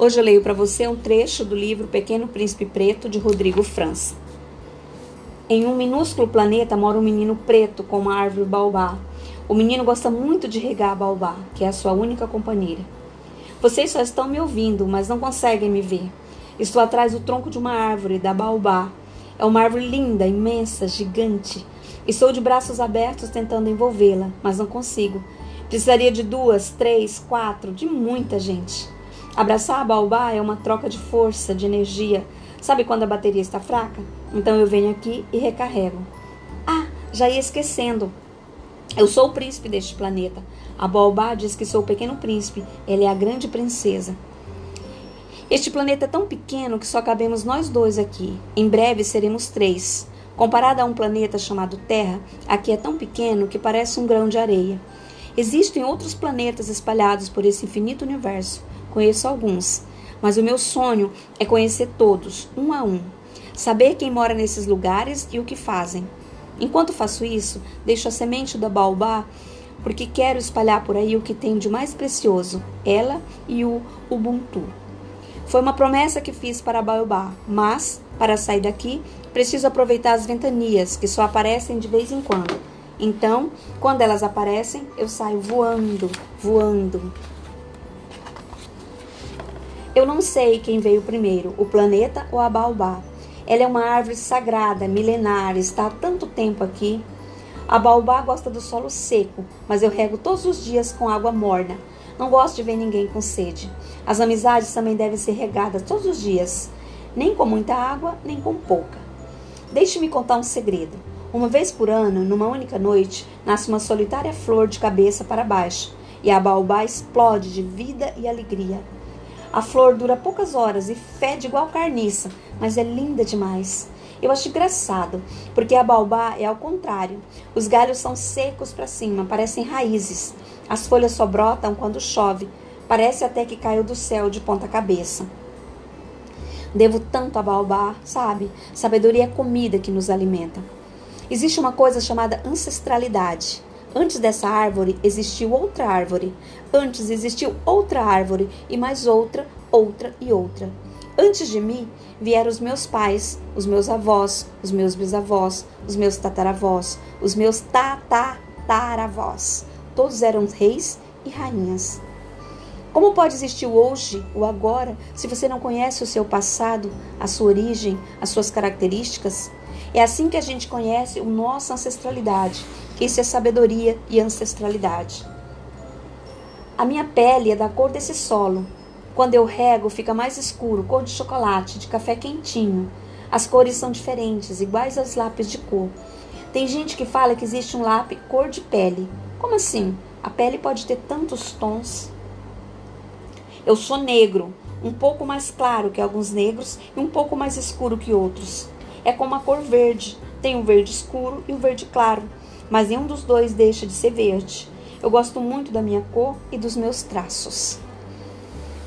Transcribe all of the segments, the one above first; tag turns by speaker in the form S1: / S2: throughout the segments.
S1: Hoje eu leio para você um trecho do livro Pequeno Príncipe Preto de Rodrigo França. Em um minúsculo planeta mora um menino preto com uma árvore baobá. O menino gosta muito de regar a baobá, que é a sua única companheira. Vocês só estão me ouvindo, mas não conseguem me ver. Estou atrás do tronco de uma árvore, da baobá. É uma árvore linda, imensa, gigante. Estou de braços abertos tentando envolvê-la, mas não consigo. Precisaria de duas, três, quatro, de muita gente. Abraçar a baobá é uma troca de força, de energia. Sabe quando a bateria está fraca? Então eu venho aqui e recarrego. Ah, já ia esquecendo. Eu sou o príncipe deste planeta. A baobá diz que sou o pequeno príncipe. Ela é a grande princesa. Este planeta é tão pequeno que só cabemos nós dois aqui. Em breve seremos três. Comparado a um planeta chamado Terra, aqui é tão pequeno que parece um grão de areia. Existem outros planetas espalhados por esse infinito universo. Conheço alguns, mas o meu sonho é conhecer todos, um a um. Saber quem mora nesses lugares e o que fazem. Enquanto faço isso, deixo a semente da baobá porque quero espalhar por aí o que tem de mais precioso, ela e o Ubuntu. Foi uma promessa que fiz para a baobá, mas, para sair daqui, preciso aproveitar as ventanias, que só aparecem de vez em quando. Então, quando elas aparecem, eu saio voando, voando. Eu não sei quem veio primeiro, o planeta ou a baobá. Ela é uma árvore sagrada, milenar, está há tanto tempo aqui. A baobá gosta do solo seco, mas eu rego todos os dias com água morna. Não gosto de ver ninguém com sede. As amizades também devem ser regadas todos os dias, nem com muita água, nem com pouca. Deixe-me contar um segredo. Uma vez por ano, numa única noite, nasce uma solitária flor de cabeça para baixo, e a baobá explode de vida e alegria. A flor dura poucas horas e fede igual carniça, mas é linda demais. Eu acho engraçado, porque a baobá é ao contrário. Os galhos são secos para cima, parecem raízes. As folhas só brotam quando chove. Parece até que caiu do céu de ponta cabeça. Devo tanto a baobá, sabe? Sabedoria é comida que nos alimenta. Existe uma coisa chamada ancestralidade. Antes dessa árvore existiu outra árvore. Antes existiu outra árvore e mais outra, outra e outra. Antes de mim vieram os meus pais, os meus avós, os meus bisavós, os meus tataravós, os meus tataravós. Todos eram reis e rainhas. Como pode existir o hoje, o agora, se você não conhece o seu passado, a sua origem, as suas características? É assim que a gente conhece a nossa ancestralidade, que isso é sabedoria e ancestralidade. A minha pele é da cor desse solo. Quando eu rego, fica mais escuro, cor de chocolate, de café quentinho. As cores são diferentes, iguais aos lápis de cor. Tem gente que fala que existe um lápis cor de pele. Como assim? A pele pode ter tantos tons. Eu sou negro, um pouco mais claro que alguns negros e um pouco mais escuro que outros. É como a cor verde. Tem um verde escuro e um verde claro mas nenhum dos dois deixa de ser verde. Eu gosto muito da minha cor e dos meus traços.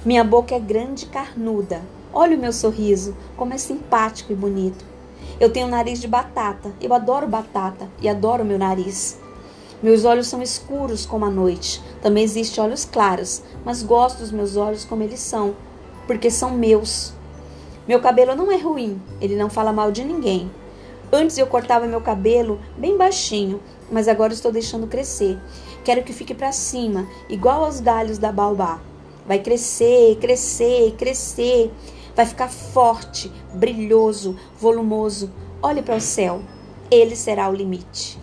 S1: Minha boca é grande e carnuda. Olha o meu sorriso, como é simpático e bonito. Eu tenho nariz de batata. Eu adoro batata e adoro meu nariz. Meus olhos são escuros como a noite. Também existem olhos claros, mas gosto dos meus olhos como eles são, porque são meus. Meu cabelo não é ruim, ele não fala mal de ninguém. Antes eu cortava meu cabelo bem baixinho, mas agora estou deixando crescer. Quero que fique para cima, igual aos galhos da baobá. Vai crescer, crescer, crescer. Vai ficar forte, brilhoso, volumoso. Olhe para o céu. Ele será o limite.